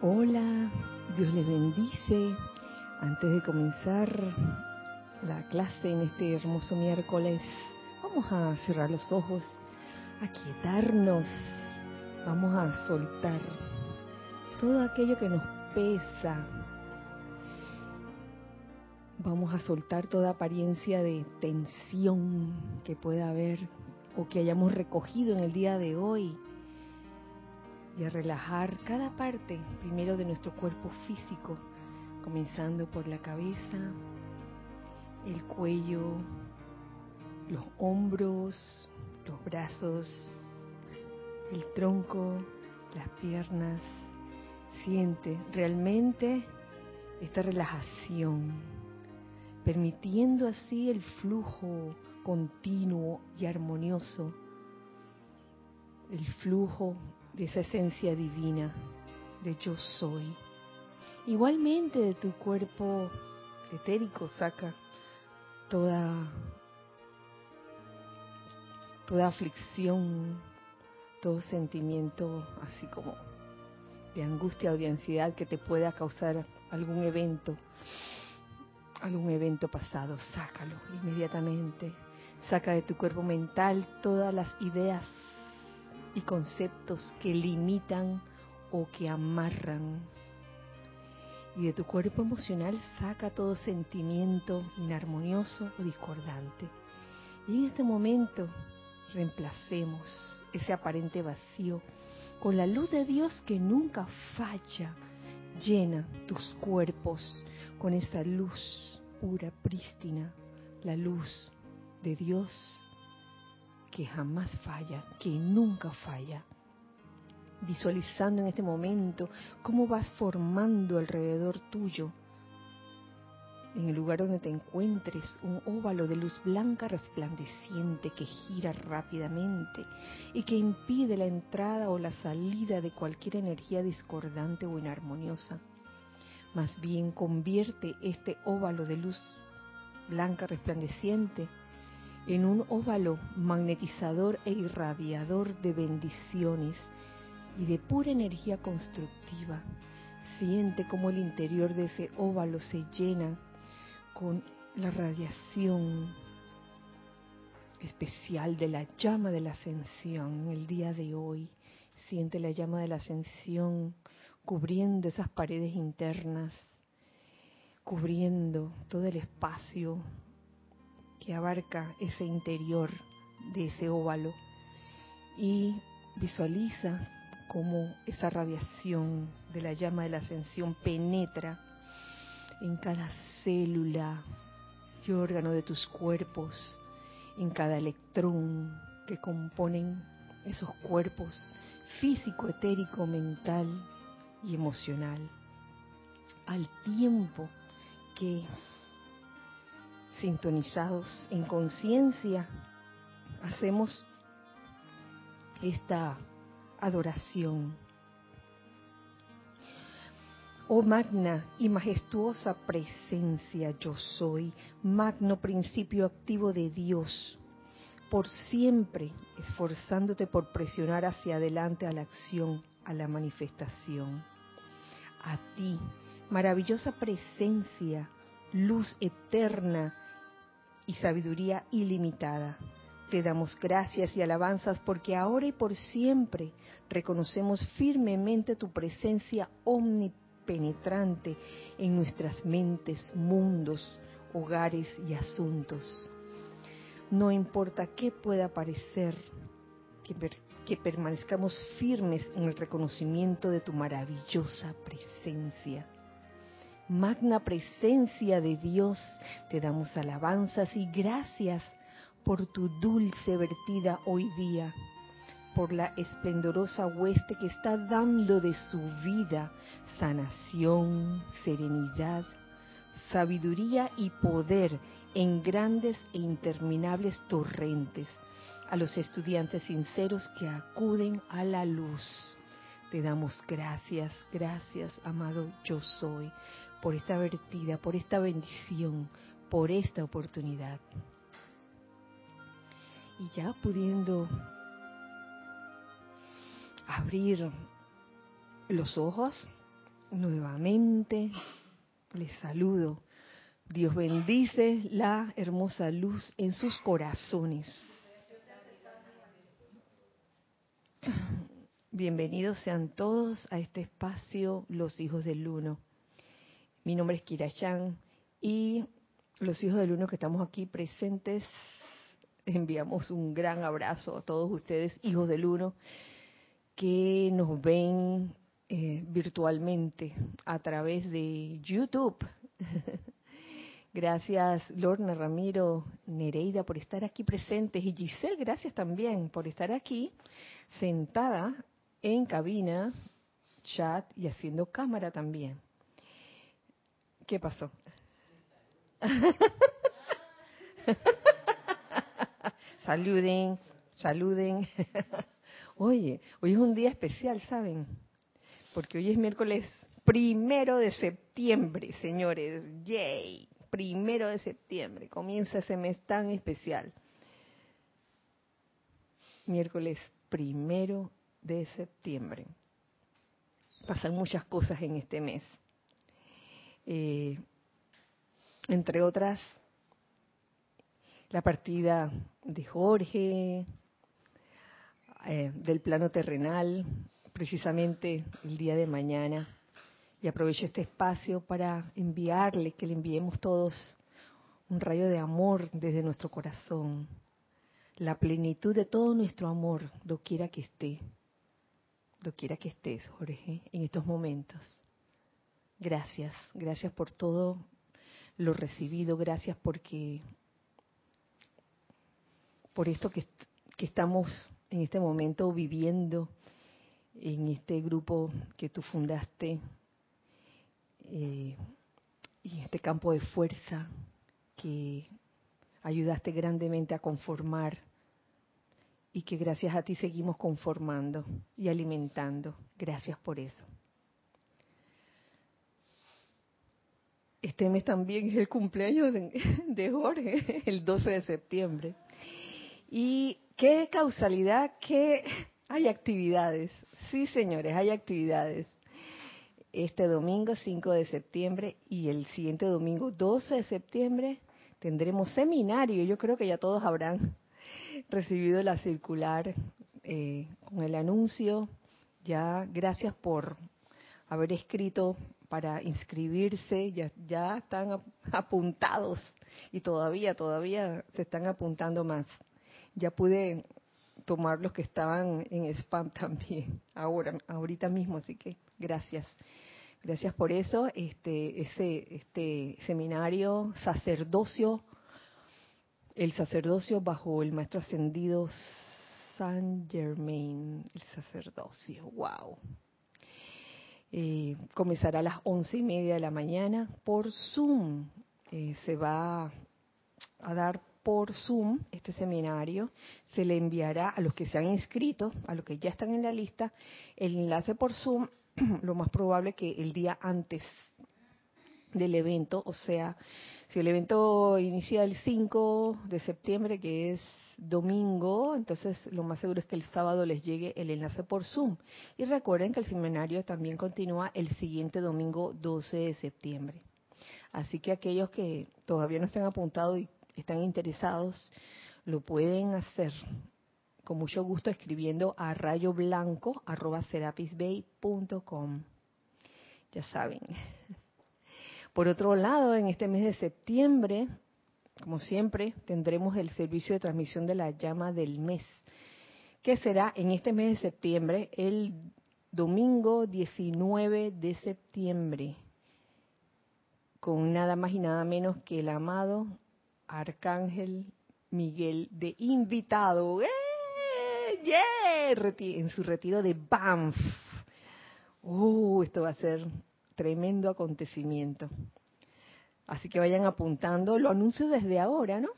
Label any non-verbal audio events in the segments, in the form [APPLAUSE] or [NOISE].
Hola, Dios les bendice. Antes de comenzar la clase en este hermoso miércoles, vamos a cerrar los ojos, a quietarnos, vamos a soltar todo aquello que nos pesa. Vamos a soltar toda apariencia de tensión que pueda haber o que hayamos recogido en el día de hoy y a relajar cada parte, primero de nuestro cuerpo físico, comenzando por la cabeza, el cuello, los hombros, los brazos, el tronco, las piernas. Siente realmente esta relajación, permitiendo así el flujo continuo y armonioso, el flujo de esa esencia divina de yo soy. Igualmente de tu cuerpo etérico saca toda toda aflicción, todo sentimiento así como de angustia o de ansiedad que te pueda causar algún evento, algún evento pasado, sácalo inmediatamente. Saca de tu cuerpo mental todas las ideas y conceptos que limitan o que amarran. Y de tu cuerpo emocional saca todo sentimiento inarmonioso o discordante. Y en este momento reemplacemos ese aparente vacío con la luz de Dios que nunca falla. Llena tus cuerpos con esa luz pura, prístina, la luz de Dios que jamás falla, que nunca falla. Visualizando en este momento cómo vas formando alrededor tuyo, en el lugar donde te encuentres, un óvalo de luz blanca resplandeciente que gira rápidamente y que impide la entrada o la salida de cualquier energía discordante o inarmoniosa. Más bien convierte este óvalo de luz blanca resplandeciente en un óvalo magnetizador e irradiador de bendiciones y de pura energía constructiva. Siente como el interior de ese óvalo se llena con la radiación especial de la llama de la ascensión en el día de hoy. Siente la llama de la ascensión cubriendo esas paredes internas, cubriendo todo el espacio que abarca ese interior de ese óvalo y visualiza cómo esa radiación de la llama de la ascensión penetra en cada célula y órgano de tus cuerpos, en cada electrón que componen esos cuerpos físico, etérico, mental y emocional, al tiempo que sintonizados en conciencia, hacemos esta adoración. Oh magna y majestuosa presencia yo soy, magno principio activo de Dios, por siempre esforzándote por presionar hacia adelante a la acción, a la manifestación. A ti, maravillosa presencia, luz eterna y sabiduría ilimitada. Te damos gracias y alabanzas porque ahora y por siempre reconocemos firmemente tu presencia omnipenetrante en nuestras mentes, mundos, hogares y asuntos. No importa qué pueda parecer, que, permanezcamos firmes en el reconocimiento de tu maravillosa presencia magna presencia de Dios, te damos alabanzas y gracias por tu dulce vertida hoy día, por la esplendorosa hueste que está dando de su vida sanación, serenidad, sabiduría y poder en grandes e interminables torrentes a los estudiantes sinceros que acuden a la luz. Te damos gracias, gracias, amado yo soy, por esta vertida, por esta bendición, por esta oportunidad. Y ya pudiendo abrir los ojos, nuevamente les saludo. Dios bendice la hermosa luz en sus corazones. Bienvenidos sean todos a este espacio Los Hijos del Uno. Mi nombre es Kira y los Hijos del Uno que estamos aquí presentes enviamos un gran abrazo a todos ustedes, Hijos del Uno, que nos ven eh, virtualmente a través de YouTube. [LAUGHS] gracias Lorna, Ramiro, Nereida por estar aquí presentes y Giselle, gracias también por estar aquí sentada en cabina, chat y haciendo cámara también. ¿Qué pasó? [LAUGHS] saluden, saluden. [LAUGHS] Oye, hoy es un día especial, ¿saben? porque hoy es miércoles primero de septiembre, señores. ¡Yay! Primero de septiembre. Comienza ese mes tan especial. Miércoles primero de septiembre. Pasan muchas cosas en este mes. Eh, entre otras, la partida de Jorge, eh, del plano terrenal, precisamente el día de mañana. Y aprovecho este espacio para enviarle, que le enviemos todos un rayo de amor desde nuestro corazón. La plenitud de todo nuestro amor, doquiera que esté. Doquiera que estés, Jorge, en estos momentos. Gracias, gracias por todo lo recibido, gracias porque por esto que, estamos en este momento viviendo en este grupo que tú fundaste eh, y este campo de fuerza que ayudaste grandemente a conformar y que gracias a ti seguimos conformando y alimentando. Gracias por eso. Este mes también es el cumpleaños de, [LAUGHS] Jorge, el 12 de septiembre. Y qué causalidad que hay actividades. Sí, señores, hay actividades. Este domingo 5 de septiembre y el siguiente domingo 12 de septiembre tendremos seminario. Yo creo que ya todos habrán recibido la circular eh, con el anuncio. Ya gracias por haber escrito para inscribirse. Ya, ya están apuntados y todavía, todavía se están apuntando más. Ya pude tomar los que estaban en spam [LAUGHS] también, ahora, ahorita mismo, así que gracias. Gracias por eso. Este, ese, este seminario, sacerdocio, el sacerdocio bajo el maestro ascendido San Germain, el sacerdocio, wow. Eh, comenzará a las once y media de la mañana por Zoom. Eh, se va a dar por Zoom este seminario, se le enviará a los que se han inscrito, a los que ya están en la lista, el enlace por Zoom, [CLEARS THROAT] lo más probable que el día antes del evento, o sea, si el evento inicia el 5 de septiembre, que es domingo, entonces lo más seguro es que el sábado les llegue el enlace por Zoom. Y recuerden que el seminario también continúa el siguiente domingo 12 de septiembre. Así que aquellos que todavía no se han apuntado y están interesados, lo pueden hacer con mucho gusto escribiendo a rayoblanco.com. Ya saben. Por otro lado, en este mes de septiembre, como siempre, tendremos el servicio de transmisión de la llama del mes, que será en este mes de septiembre, el domingo 19 de septiembre, con nada más y nada menos que el amado Arcángel Miguel de invitado. ¡Eh! En su retiro de Banff. ¡Uh! Esto va a ser tremendo acontecimiento. Así que vayan apuntando, lo anuncio desde ahora, ¿no?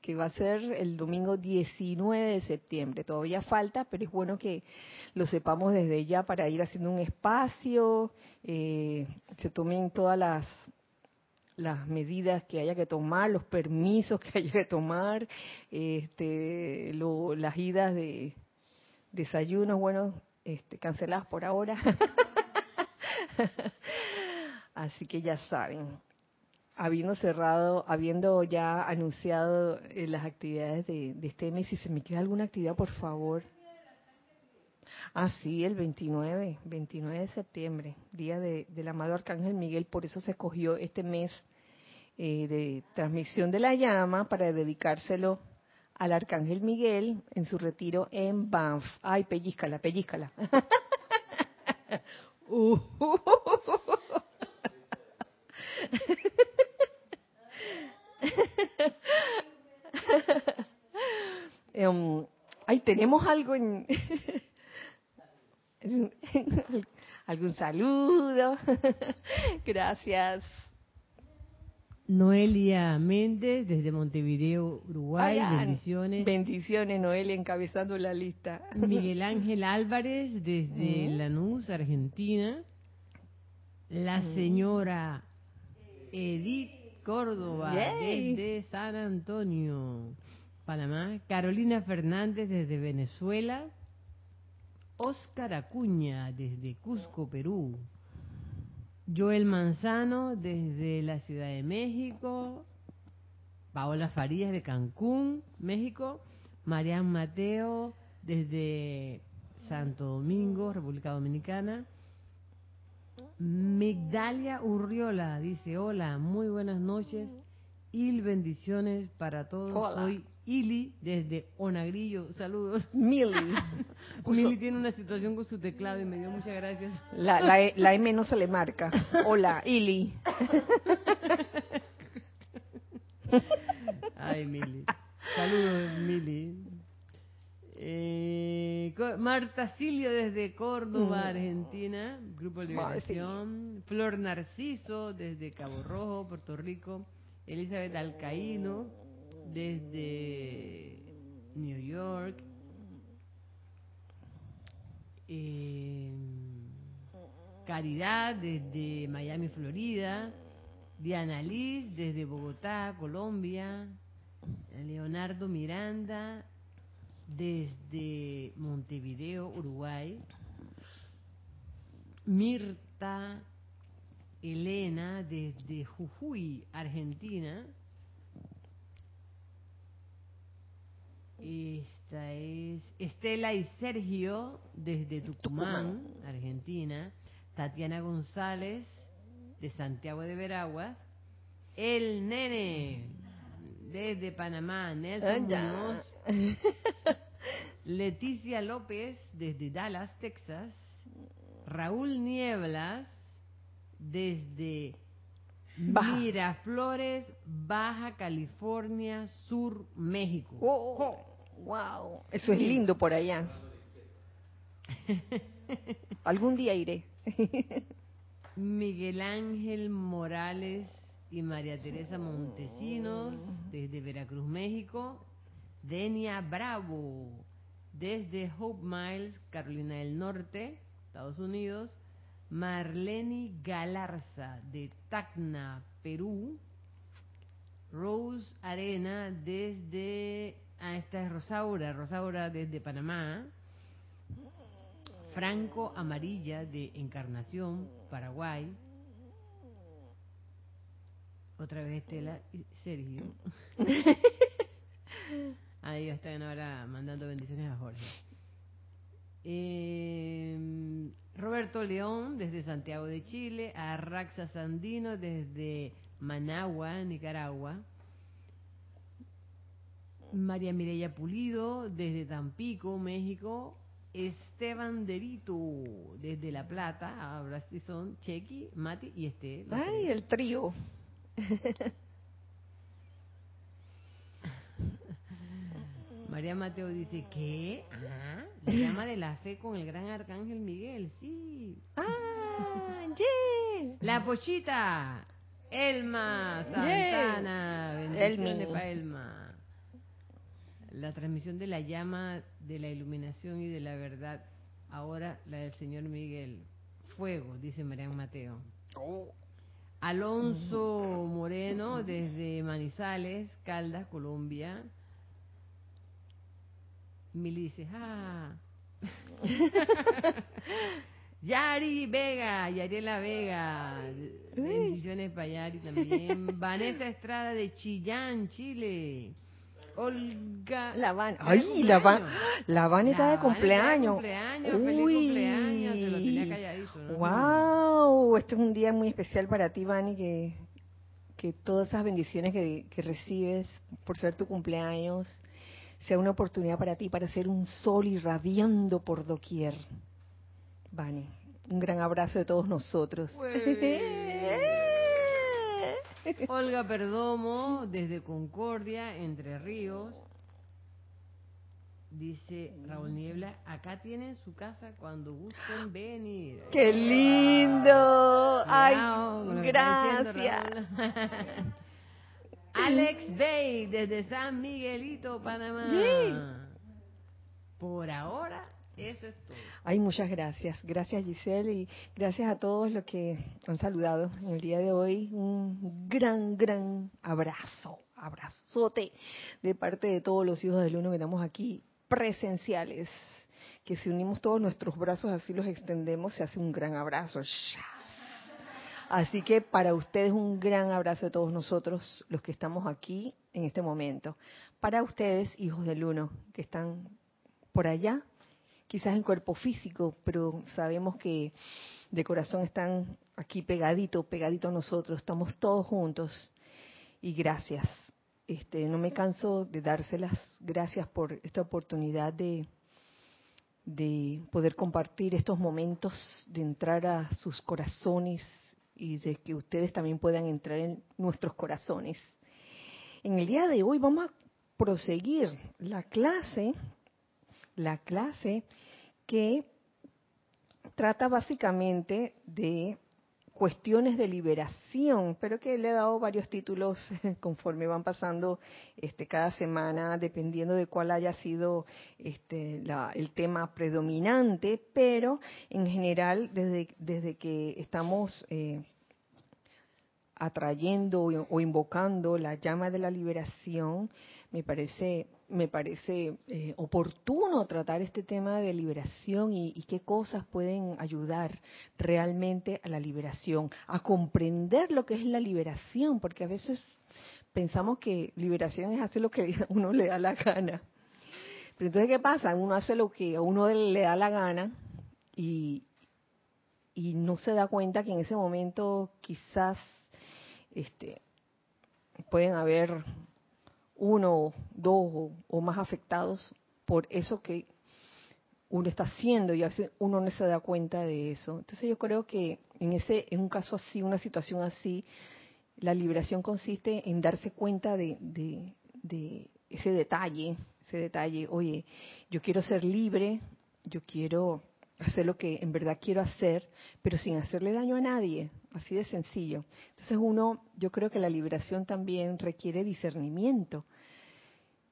que va a ser el domingo 19 de septiembre. Todavía falta, pero es bueno que lo sepamos desde ya para ir haciendo un espacio, eh, se tomen todas las las medidas que haya que tomar, los permisos que [LAUGHS] haya que tomar, este, las idas de desayunos, bueno, este, canceladas por ahora. [LAUGHS] Así que ya saben, habiendo cerrado, habiendo ya anunciado eh, las actividades de, este mes, si se me queda alguna actividad, por favor. Ah, sí, el 29, 29 de septiembre, día del amado Arcángel Miguel, por eso se escogió este mes eh, de transmisión de la llama para dedicárselo al Arcángel Miguel en su retiro en Banff. Ay, pellizcala, pellizcala. [LAUGHS] uh, [LAUGHS] um, [LAUGHS] ay, tenemos algo en... [LAUGHS] ¿Algún saludo? [LAUGHS] Gracias. Noelia Méndez desde Montevideo, Uruguay. bendiciones. Bendiciones, Noelia, encabezando la lista. Miguel Ángel Álvarez desde Lanús, Argentina. La señora Edith Córdoba desde San Antonio, Panamá. Carolina Fernández desde Venezuela. Oscar Acuña desde Cusco, Perú. Joel Manzano desde la Ciudad de México, Paola Farías de Cancún, México, Marian Mateo desde Santo Domingo, República Dominicana, Migdalia Urriola dice, hola, muy buenas noches y bendiciones para todos. Soy Ili desde Onagrillo. Saludos. [LAUGHS] Mili. [LAUGHS] Mili tiene una situación con su teclado y me dio muchas gracias. La, la, e, la M no se le marca. Hola, Ili. [LAUGHS] Ay, Mili. Saludos, Mili. Eh, Marta Silio desde Córdoba, mm. Argentina, Grupo Liberación. Flor Narciso desde Cabo Rojo, Puerto Rico. Elizabeth Alcaíno desde New York. Eh, Caridad desde Miami, Florida. Diana Liz desde Bogotá, Colombia. Leonardo Miranda desde Montevideo, Uruguay. Mirta Elena desde Jujuy, Argentina. Esta es Estela y Sergio desde Tucumán, Argentina. Tatiana González de Santiago de Veraguas. El Nene desde Panamá. Nelson Muñoz. [LAUGHS] Leticia López desde Dallas, Texas. Raúl Nieblas desde Miraflores, Baja California Sur, México. Oh, oh, wow, eso es lindo por allá. [LAUGHS] Algún día iré. Miguel Ángel Morales y María Teresa Montesinos desde Veracruz, México. Denia Bravo desde Hope Miles, Carolina del Norte, Estados Unidos. Marlene Galarza de Tacna, Perú. Rose Arena desde... Ah, esta es Rosaura, Rosaura desde Panamá. Franco Amarilla de Encarnación, Paraguay. Otra vez Estela y Sergio. [LAUGHS] Ahí están ahora mandando bendiciones a Jorge. Eh, Roberto León desde Santiago de Chile, a Raxa Sandino desde Managua, Nicaragua, María Mireya Pulido desde Tampico, México, Esteban Derito desde La Plata, ahora sí son Chequi, Mati y Este. Ay, el trío. [LAUGHS] María Mateo dice, ¿qué? Ah, la llama de la fe con el gran arcángel Miguel, sí. Ah, yeah. La pochita, Elma Santana, bendiciones para Elma. La transmisión de la llama de la iluminación y de la verdad, ahora la del Señor Miguel. Fuego, dice María Mateo. Oh. Alonso Moreno desde Manizales, Caldas, Colombia. Mili dice, ah. [LAUGHS] Yari Vega, Yariela Vega, bendiciones para Yari también. [LAUGHS] Vanessa Estrada de Chillán, Chile. Olga. La Van. Ay, la Van. La Van está de cumpleaños. cumpleaños. Feliz cumpleaños. Se lo tenía calladito. ¿no? Wow. Este es un día muy especial para ti, Vani, que, que todas esas bendiciones que, que recibes por ser tu cumpleaños sea una oportunidad para ti para ser un sol irradiando por doquier. Vani, un gran abrazo de todos nosotros. [LAUGHS] Olga Perdomo, desde Concordia, Entre Ríos. Dice Raúl Niebla, acá tienen su casa cuando gusten venir. ¡Qué lindo! ¡Ay, gracias! [LAUGHS] Alex Bay, desde San Miguelito, Panamá. Por ahora, eso es todo. Ay, muchas gracias. Gracias Giselle y gracias a todos los que han saludado en el día de hoy. Un gran, gran abrazo, abrazote de parte de todos los hijos del uno que estamos aquí presenciales. Que si unimos todos nuestros brazos así los extendemos, se hace un gran abrazo. Así que para ustedes un gran abrazo de todos nosotros, los que estamos aquí en este momento. Para ustedes, hijos del uno, que están por allá, quizás en cuerpo físico, pero sabemos que de corazón están aquí pegadito, pegadito a nosotros, estamos todos juntos. Y gracias. Este, no me canso de dárselas gracias por esta oportunidad de, de poder compartir estos momentos, de entrar a sus corazones y de que ustedes también puedan entrar en nuestros corazones. En el día de hoy vamos a proseguir la clase la clase que trata básicamente de cuestiones de liberación, pero que le he dado varios títulos [LAUGHS] conforme van pasando este, cada semana, dependiendo de cuál haya sido este, el tema predominante, pero en general, desde, desde que estamos eh, atrayendo o invocando la llama de la liberación, me parece me parece eh, oportuno tratar este tema de liberación y, qué cosas pueden ayudar realmente a la liberación, a comprender lo que es la liberación, porque a veces pensamos que liberación es hacer lo que a [LAUGHS] uno le da la gana. Pero entonces, ¿qué pasa? Uno hace lo que a uno le da la gana y no se da cuenta que en ese momento quizás este, pueden haber uno, dos o, más afectados por eso que uno está haciendo y a veces uno no se da cuenta de eso. Entonces yo creo que en ese, en un caso así, una situación así, la liberación consiste en darse cuenta de, de ese detalle, ese detalle, oye, yo quiero ser libre, yo quiero hacer lo que en verdad quiero hacer, pero sin hacerle daño a nadie, así de sencillo. Entonces uno, yo creo que la liberación también requiere discernimiento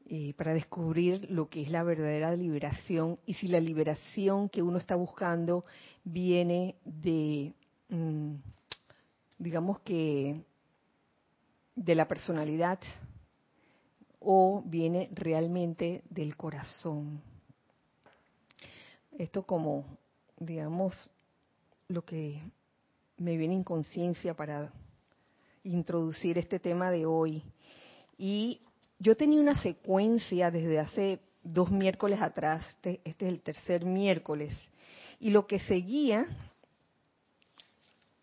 eh, para descubrir lo que es la verdadera liberación y si la liberación que uno está buscando viene de, mm, digamos que, de la personalidad o viene realmente del corazón. Esto como, digamos, lo que me viene en conciencia para introducir este tema de hoy. Y yo tenía una secuencia desde hace dos miércoles atrás, este, este, es el tercer miércoles, y lo que seguía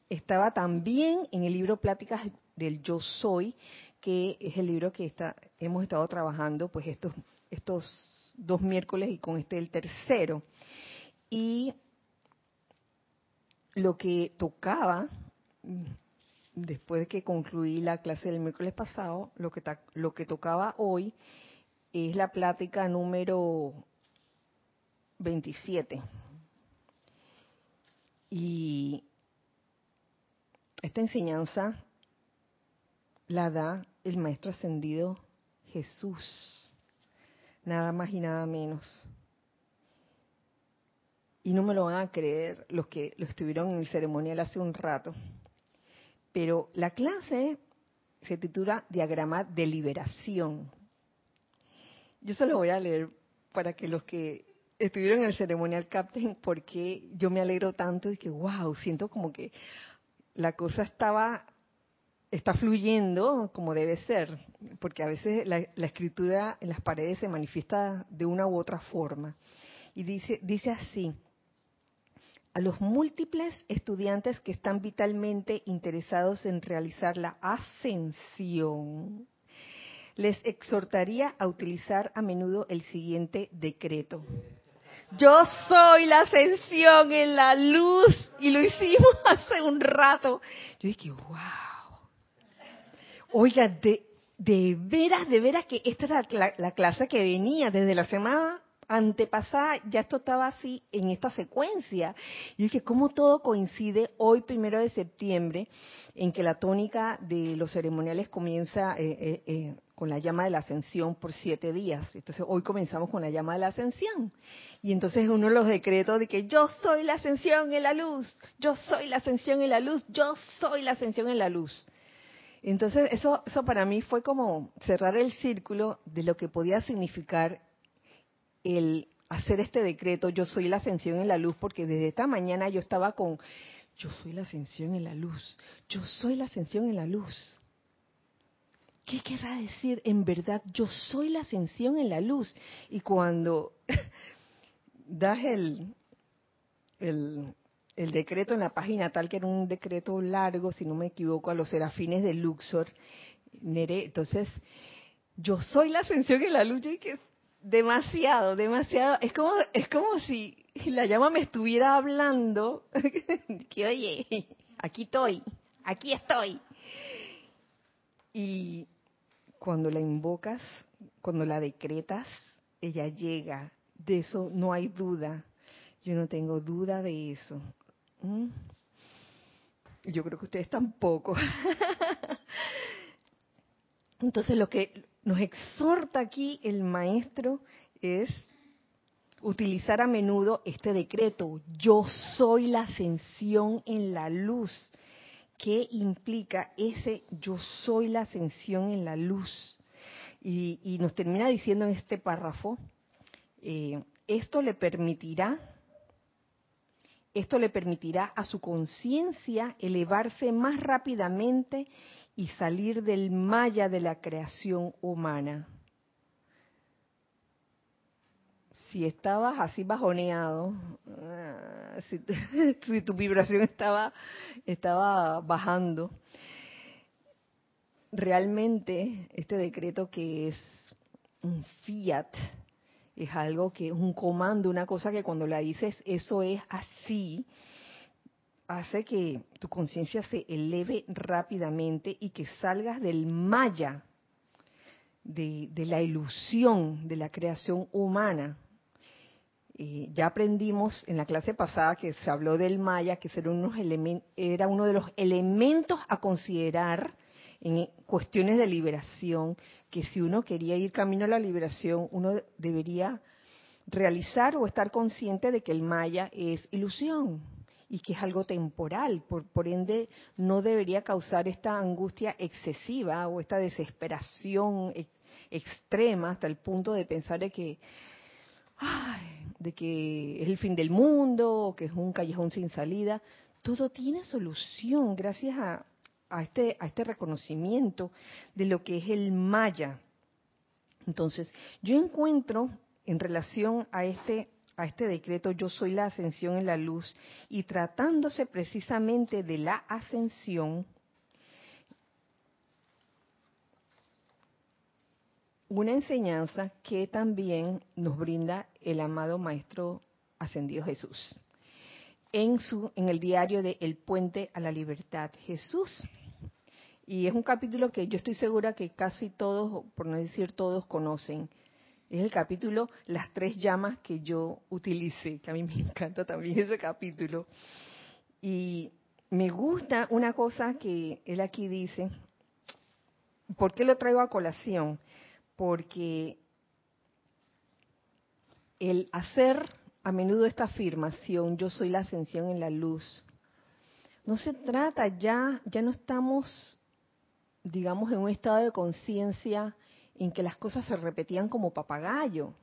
estaba también en el libro Pláticas del Yo Soy, que es el libro que está, hemos estado trabajando pues estos, estos dos miércoles y con este el tercero. Y lo que tocaba, después de que concluí la clase del miércoles pasado, lo que, lo que tocaba hoy es la plática número 27. Y esta enseñanza la da el Maestro Ascendido Jesús, nada más y nada menos y no me lo van a creer los que lo estuvieron en el ceremonial hace un rato, pero la clase se titula Diagrama de Liberación. Yo se lo voy a leer para que los que estuvieron en el ceremonial captain porque yo me alegro tanto y que wow, siento como que la cosa estaba está fluyendo como debe ser, porque a veces la, la, escritura en las paredes se manifiesta de una u otra forma. Y dice, dice así, a los múltiples estudiantes que están vitalmente interesados en realizar la ascensión, les exhortaría a utilizar a menudo el siguiente decreto. Yo soy la ascensión en la luz y lo hicimos [LAUGHS] hace un rato. Yo dije, wow. Oiga, de, de veras, de veras que esta es la, la clase que venía desde la semana antepasada, ya esto estaba así en esta secuencia. Y dije, ¿cómo todo coincide hoy, primero de septiembre, en que la tónica de los ceremoniales comienza eh, eh, eh, con la llama de la ascensión por siete días? Entonces, hoy comenzamos con la llama de la ascensión. Y entonces uno de los decretos de que yo soy la ascensión en la luz, yo soy la ascensión en la luz, yo soy la ascensión en la luz. Entonces, eso, eso para mí fue como cerrar el círculo de lo que podía significar el hacer este decreto, yo soy la ascensión en la luz, porque desde esta mañana yo estaba con, yo soy la ascensión en la luz, yo soy la ascensión en la luz. ¿Qué querrá decir? En verdad, yo soy la ascensión en la luz. Y cuando [LAUGHS] das el, el, decreto en la página tal, que era un decreto largo, si no me equivoco, a los serafines de Luxor, Nere, entonces, yo soy la ascensión en la luz. Demasiado, demasiado. Es como, es como si la llama me estuviera hablando. [LAUGHS] que oye, aquí estoy, aquí estoy. Y cuando la invocas, cuando la decretas, ella llega. De eso no hay duda. Yo no tengo duda de eso. ¿Mm? Yo creo que ustedes tampoco. [LAUGHS] Entonces lo que nos exhorta aquí el maestro es utilizar a menudo este decreto, yo soy la ascensión en la luz. ¿Qué implica ese yo soy la ascensión en la luz? Y, nos termina diciendo en este párrafo, eh, esto le permitirá, esto le permitirá a su conciencia elevarse más rápidamente y salir del malla de la creación humana. Si estabas así bajoneado, ah, [LAUGHS] si, tu vibración estaba, estaba bajando, realmente este decreto que es un fiat, es algo que es un comando, una cosa que cuando la dices eso es así, hace que tu conciencia se eleve rápidamente y que salgas del maya de, la ilusión de la creación humana. Eh, ya aprendimos en la clase pasada que se habló del maya, que era, unos era uno de los elementos a considerar en cuestiones de liberación, que si uno quería ir camino a la liberación, uno debería realizar o estar consciente de que el maya es ilusión, y que es algo temporal, por, por ende no debería causar esta angustia excesiva o esta desesperación extrema hasta el punto de pensar de que, de que es el fin del mundo o que es un callejón sin salida. Todo tiene solución gracias a, este, a este reconocimiento de lo que es el Maya. Entonces, yo encuentro en relación a este a este decreto yo soy la ascensión en la luz y tratándose precisamente de la ascensión, una enseñanza que también nos brinda el amado Maestro Ascendido Jesús. En, su, en el diario de El Puente a la Libertad, Jesús. Y es un capítulo que yo estoy segura que casi todos, por no decir todos, conocen es el capítulo Las tres llamas que yo utilicé, que a mí [LAUGHS] me encanta también ese capítulo. Y me gusta una cosa que él aquí dice. ¿Por qué lo traigo a colación? Porque el hacer a menudo esta afirmación, yo soy la ascensión en la luz, no se trata ya, ya no estamos, digamos, en un estado de conciencia en que las cosas se repetían como papagayo.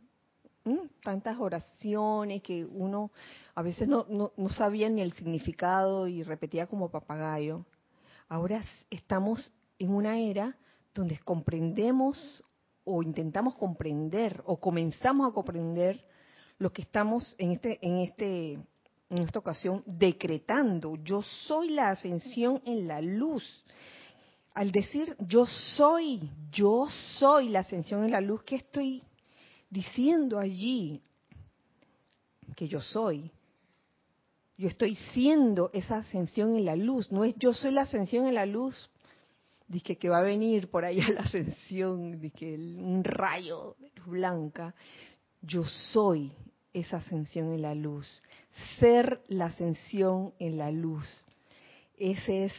tantas oraciones que uno a veces no, no, no sabía ni el significado y repetía como papagayo. Ahora estamos en una era donde comprendemos o intentamos comprender o comenzamos a comprender lo que estamos en este en este en esta ocasión decretando yo soy la ascensión en la luz al decir yo soy yo soy la ascensión en la luz qué estoy diciendo allí que yo soy yo estoy siendo esa ascensión en la luz no es yo soy la ascensión en la luz Dice que va a venir por allá [LAUGHS] la ascensión, dice un rayo de luz blanca. Yo soy esa ascensión en la luz. Ser la ascensión en la luz. Ese es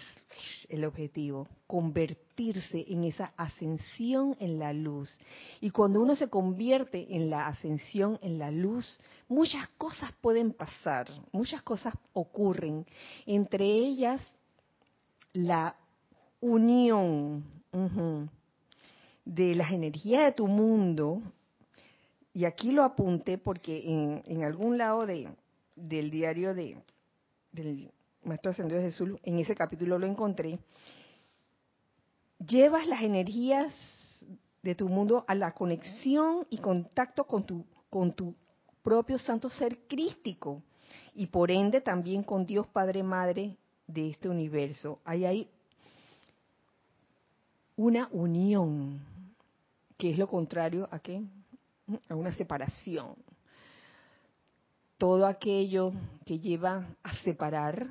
el objetivo, convertirse en esa ascensión en la luz. Y cuando uno se convierte en la ascensión en la luz, muchas cosas pueden pasar, muchas cosas ocurren. Entre ellas, la unión de las energías de tu mundo, y aquí lo apunté porque en, algún lado de, del diario de, del Maestro Ascendido Jesús, en ese capítulo lo encontré, llevas las energías de tu mundo a la conexión y contacto con tu, con tu propio santo ser crístico y por ende también con Dios Padre Madre de este universo. Ahí hay una unión, que es lo contrario a qué? A una separación. Todo aquello que lleva a separar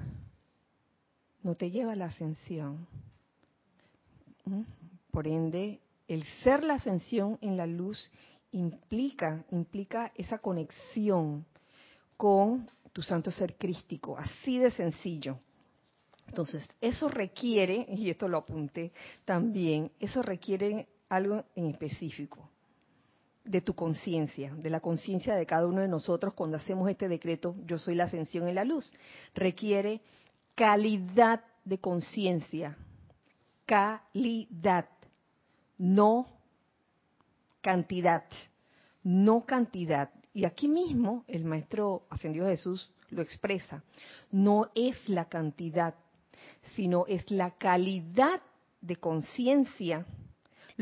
no te lleva a la ascensión. ¿Mm? Por ende, el ser la ascensión en la luz implica, implica esa conexión con tu santo ser crístico, así de sencillo. Entonces, eso requiere, y esto lo apunté también, eso requiere algo en específico de tu conciencia, de la conciencia de cada uno de nosotros cuando hacemos este decreto, yo soy la ascensión en la luz. Requiere calidad de conciencia, calidad, no cantidad, no cantidad. Y aquí mismo el Maestro Ascendido Jesús lo expresa, no es la cantidad, sino es la calidad de conciencia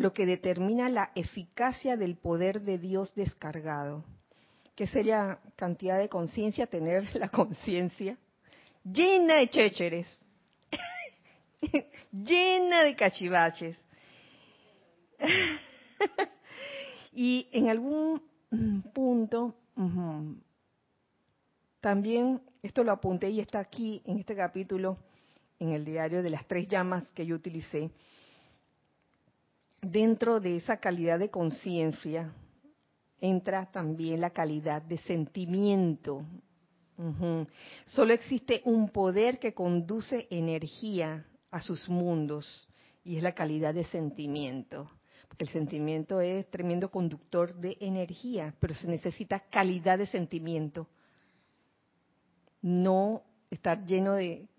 lo que determina la eficacia del poder de Dios descargado. ¿Qué sería cantidad de conciencia? Tener [LAUGHS] la conciencia llena de chécheres, [LAUGHS] llena de cachivaches. [LAUGHS] y en algún punto, también esto lo apunté y está aquí en este capítulo, en el diario de las tres llamas que yo utilicé, dentro de esa calidad de conciencia entra también la calidad de sentimiento. Solo existe un poder que conduce energía a sus mundos y es la calidad de sentimiento. Porque el sentimiento es tremendo conductor de energía, pero se necesita calidad de sentimiento. No estar lleno de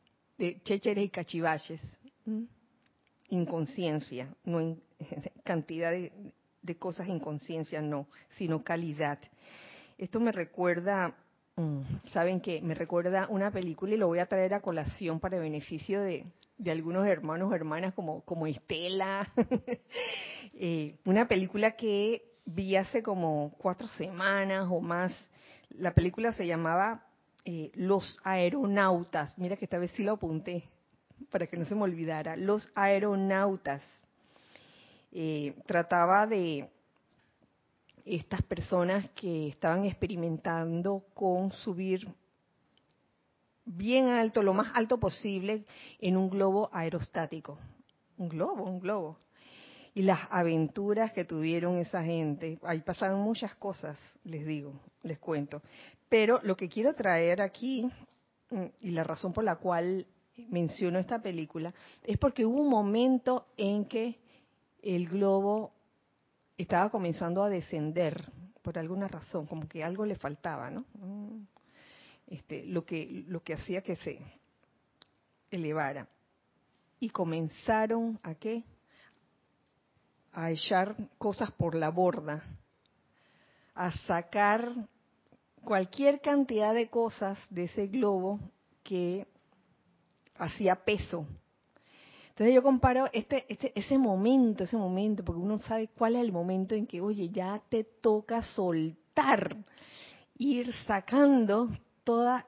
de chécheres y cachivaches. Inconsciencia, no [LAUGHS] cantidad de, cosas inconsciencia, no, sino calidad. Esto me recuerda, mm, saben que me recuerda una película y lo voy a traer a colación para beneficio de, algunos hermanos o hermanas como, como Estela. [LAUGHS] Eh, una película que vi hace como cuatro semanas o más. La película se llamaba eh, los aeronautas, mira que esta vez sí lo apunté para que no se me olvidara, los aeronautas. Eh, trataba de estas personas que estaban experimentando con subir bien alto, lo más alto posible, en un globo aerostático. Un globo, un globo. Y las aventuras que tuvieron esa gente, ahí pasaban muchas cosas, les digo, les cuento. Pero lo que quiero traer aquí, mm, y la razón por la cual menciono esta película, es porque hubo un momento en que el globo estaba comenzando a descender por alguna razón, como que algo le faltaba, ¿no? Este, lo que lo que hacía que se elevara y comenzaron a qué a echar cosas por la borda a sacar cualquier cantidad de cosas de ese globo que hacía peso. Entonces yo comparo este, este, ese momento, ese momento, porque uno sabe cuál es el momento en que, oye, ya te toca soltar, ir sacando toda,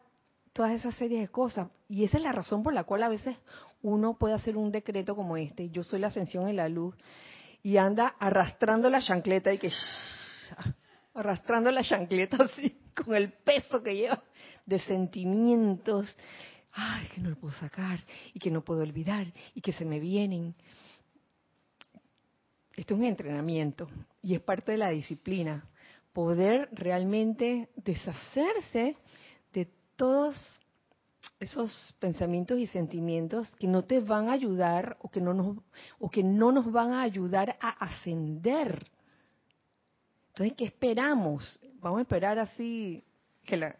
todas esas series de cosas. Y esa es la razón por la cual a veces uno puede hacer un decreto como este, yo soy la ascensión en la luz, y anda arrastrando la chancleta y que [LAUGHS] arrastrando la chancleta así, [LAUGHS] con el peso que lleva de sentimientos, ay, que no lo puedo sacar y que no puedo olvidar y que se me vienen. Esto es un entrenamiento y es parte de la disciplina, poder realmente deshacerse de todos esos pensamientos y sentimientos que no te van a ayudar o que no nos, o que no nos van a ayudar a ascender. Entonces, ¿qué esperamos? Vamos a esperar así que la,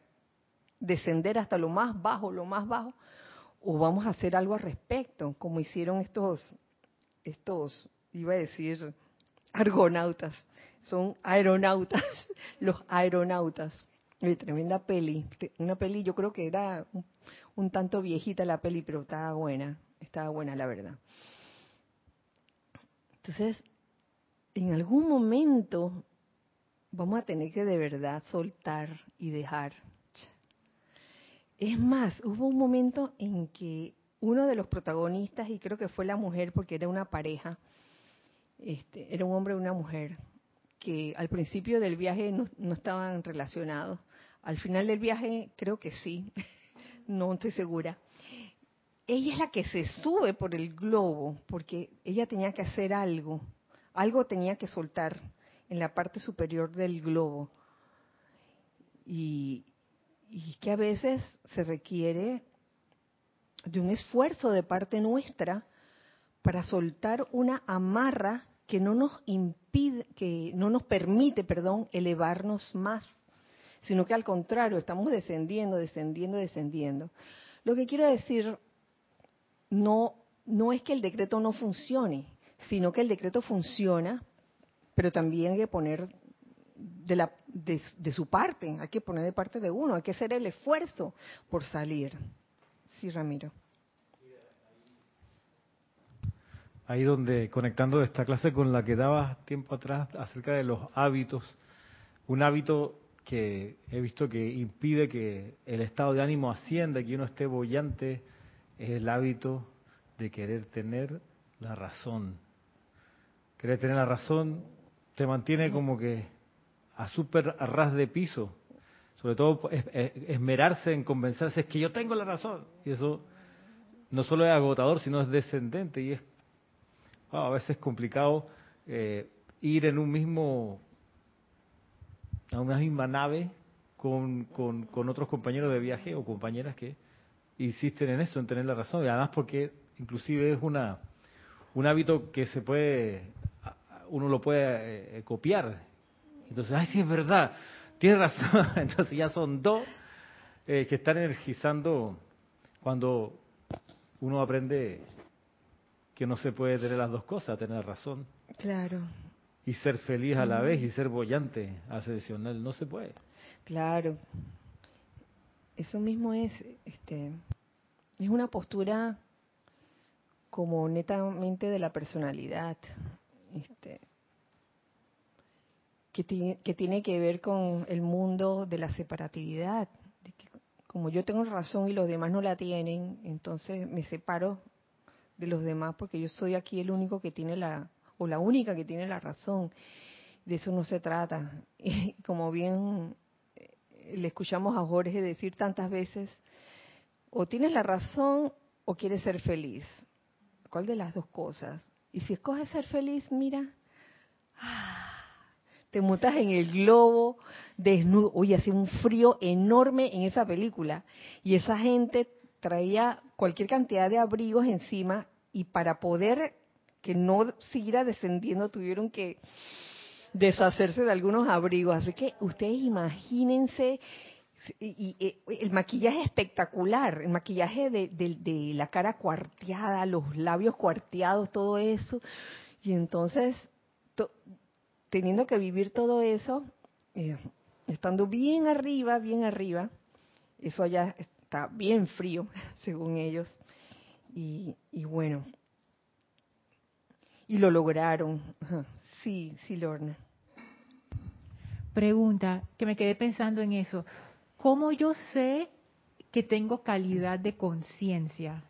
descender hasta lo más bajo, lo más bajo, o vamos a hacer algo al respecto, como hicieron estos, estos, iba a decir, argonautas, son aeronautas, [LAUGHS] los aeronautas. tremenda peli, una peli, yo creo que era un tanto viejita la peli, pero estaba buena, estaba buena la verdad. Entonces, en algún momento vamos a tener que de verdad soltar y dejar. Es más, hubo un momento en que uno de los protagonistas, y creo que fue la mujer porque era una pareja, este, era un hombre y una mujer, que al principio del viaje no, no estaban relacionados. Al final del viaje creo que sí, [LAUGHS] no estoy segura. Ella es la que se sube por el globo porque ella tenía que hacer algo, algo tenía que soltar en la parte superior del globo. Y, y que a veces se requiere de un esfuerzo de parte nuestra para soltar una amarra que no nos impide, que no nos permite, perdón, elevarnos más sino que al contrario, estamos descendiendo, descendiendo, descendiendo. Lo que quiero decir, no, no es que el decreto no funcione, sino que el decreto funciona, pero también hay que poner de, su parte, hay que poner de parte de uno, hay que hacer el esfuerzo por salir. Sí, Ramiro. Ahí donde, conectando esta clase con la que daba tiempo atrás acerca de los hábitos, un hábito que he visto que impide que el estado de ánimo ascienda, que uno esté bollante, es el hábito de querer tener la razón. Querer tener la razón te mantiene como que a súper a ras de piso. Sobre todo esmerarse en convencerse es que yo tengo la razón. Y eso no solo es agotador, sino es descendente y es a veces complicado eh, ir en un mismo a una misma nave con, con, otros compañeros de viaje o compañeras que insisten en eso, en tener la razón. Y además porque inclusive es una un hábito que se puede, uno lo puede eh, copiar. Entonces, ay, sí es verdad, tiene razón. [LAUGHS] Entonces ya son dos eh, que están energizando cuando uno aprende que no se puede tener las dos cosas, tener razón. Claro y ser feliz a la vez y ser bollante, ascensional. No se puede. Claro. Eso mismo es, este, es una postura como netamente de la personalidad, este, que, tiene, que que ver con el mundo de la separatividad. como yo tengo razón y los demás no la tienen, entonces me separo de los demás porque yo soy aquí el único que tiene la, o la única que tiene la razón. De eso no se trata. [LAUGHS] Y como bien eh, le escuchamos a Jorge decir tantas veces, o tienes la razón o quieres ser feliz. ¿Cuál de las dos cosas? Y si escoges ser feliz, mira, te mutas en el globo desnudo. Oye, hace un frío enorme en esa película. Y esa gente traía cualquier cantidad de abrigos encima y para poder que no siguiera descendiendo, tuvieron que deshacerse de algunos abrigos. Así que ustedes imagínense, y, el maquillaje espectacular, el maquillaje de, la cara cuarteada, los labios cuarteados, todo eso. Y entonces, teniendo que vivir todo eso, eh, estando bien arriba, bien arriba, eso allá está bien frío, [LAUGHS] según ellos, y, bueno, y lo lograron. Sí, sí, Lorna. Pregunta, que me quedé pensando en eso. ¿Cómo yo sé que tengo calidad de conciencia?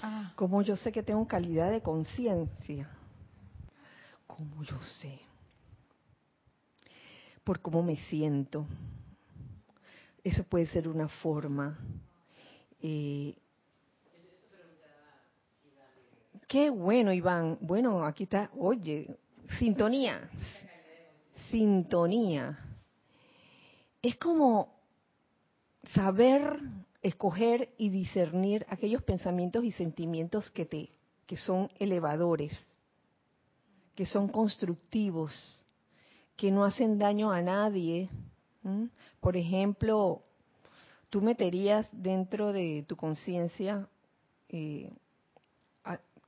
Ah. ¿Cómo yo sé que tengo calidad de conciencia? ¿Cómo yo sé? Por cómo me siento. Eso puede ser una forma. Eh, qué bueno, Iván. Bueno, aquí está. Oye, sintonía. Sintonía. Es como saber escoger y discernir aquellos pensamientos y sentimientos que te que son elevadores, que son constructivos, que no hacen daño a nadie. Por ejemplo, tú meterías dentro de tu conciencia eh,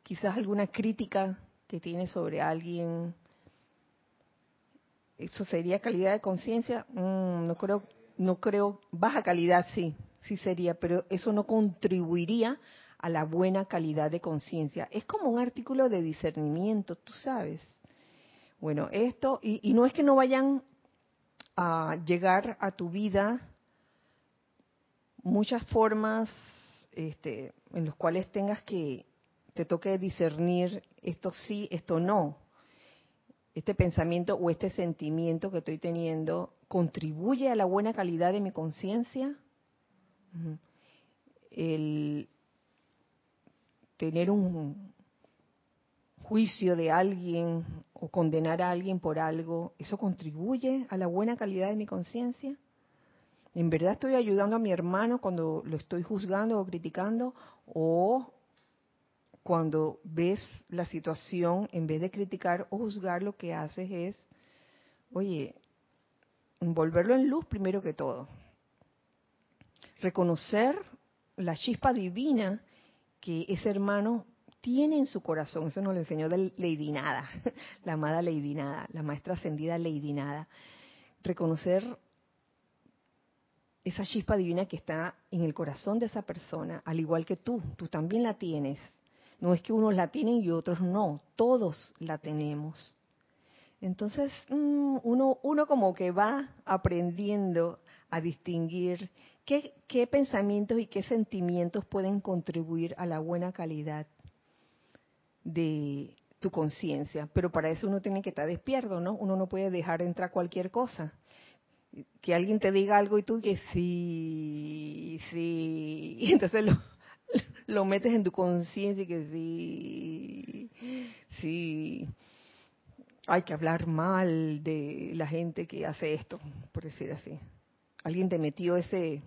quizás alguna crítica que tienes sobre alguien. ¿Eso sería calidad de conciencia? Mm, no creo, no creo, baja calidad sí, sí sería, pero eso no contribuiría a la buena calidad de conciencia. Es como un artículo de discernimiento, tú sabes. Bueno, esto, y, no es que no vayan a llegar a tu vida muchas formas este, en las cuales tengas que, te toque discernir esto sí, esto no. Este pensamiento o este sentimiento que estoy teniendo contribuye a la buena calidad de mi conciencia el tener un juicio de alguien o condenar a alguien por algo, ¿eso contribuye a la buena calidad de mi conciencia? ¿En verdad estoy ayudando a mi hermano cuando lo estoy juzgando o criticando? ¿O cuando ves la situación, en vez de criticar o juzgar, lo que haces es, oye, envolverlo en luz primero que todo? reconocer la chispa divina que ese hermano tiene en su corazón. Eso nos lo enseñó Lady Nada, [LAUGHS] la amada Lady Nada, la maestra ascendida Lady Nada. Reconocer esa chispa divina que está en el corazón de esa persona, al igual que tú, tú también la tienes. No es que unos la tienen y otros no, todos la tenemos. Entonces, mm, uno, uno como que va aprendiendo a distinguir qué, qué pensamientos y qué sentimientos pueden contribuir a la buena calidad de tu conciencia. Pero para eso uno tiene que estar despierto, ¿no? Uno no puede dejar entrar cualquier cosa. Que alguien te diga algo y tú que sí, sí, y entonces lo, lo metes en tu conciencia y que sí, sí. Hay que hablar mal de la gente que hace esto, por decir así alguien te metió ese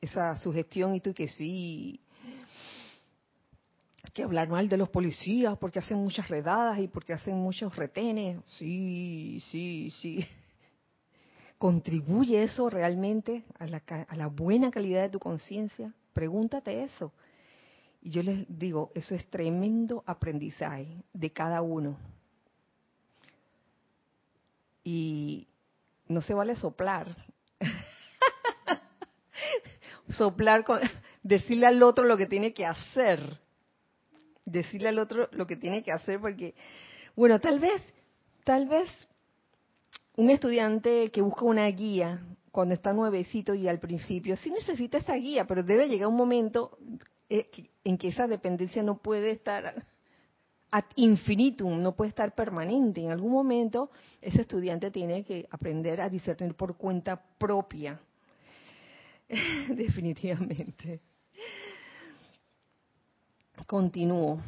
esa sugestión y tú que sí que hablar mal de los policías porque hacen muchas redadas y porque hacen muchos retenes. Sí, sí, sí. [LAUGHS] ¿Contribuye eso realmente a la, a la buena calidad de tu conciencia? Pregúntate eso. Y yo les digo, eso es tremendo aprendizaje de cada uno. Y no se vale soplar. [LAUGHS] soplar, con, [LAUGHS] decirle al otro lo que tiene que hacer. Decirle al otro lo que tiene que hacer porque, bueno, tal vez, tal vez un estudiante que busca una guía cuando está nuevecito y al principio, sí necesita esa guía, pero debe llegar un momento eh, en que esa dependencia no puede estar ad infinitum, no puede estar permanente. En algún momento ese estudiante tiene que aprender a discernir por cuenta propia [LAUGHS] Definitivamente. Continúo.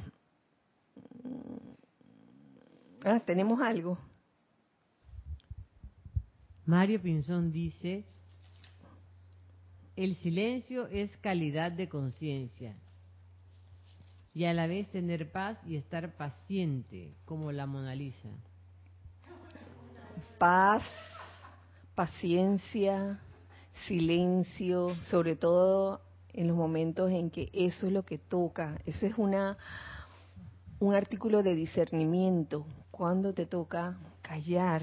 Ah, tenemos algo. Mario Pinzón dice, el silencio es calidad de conciencia y a la vez tener paz y estar paciente, como la Mona Lisa. Paz, paciencia, silencio, sobre todo en los momentos en que eso es lo que toca. Ese es una un artículo de discernimiento. cuando te toca callar.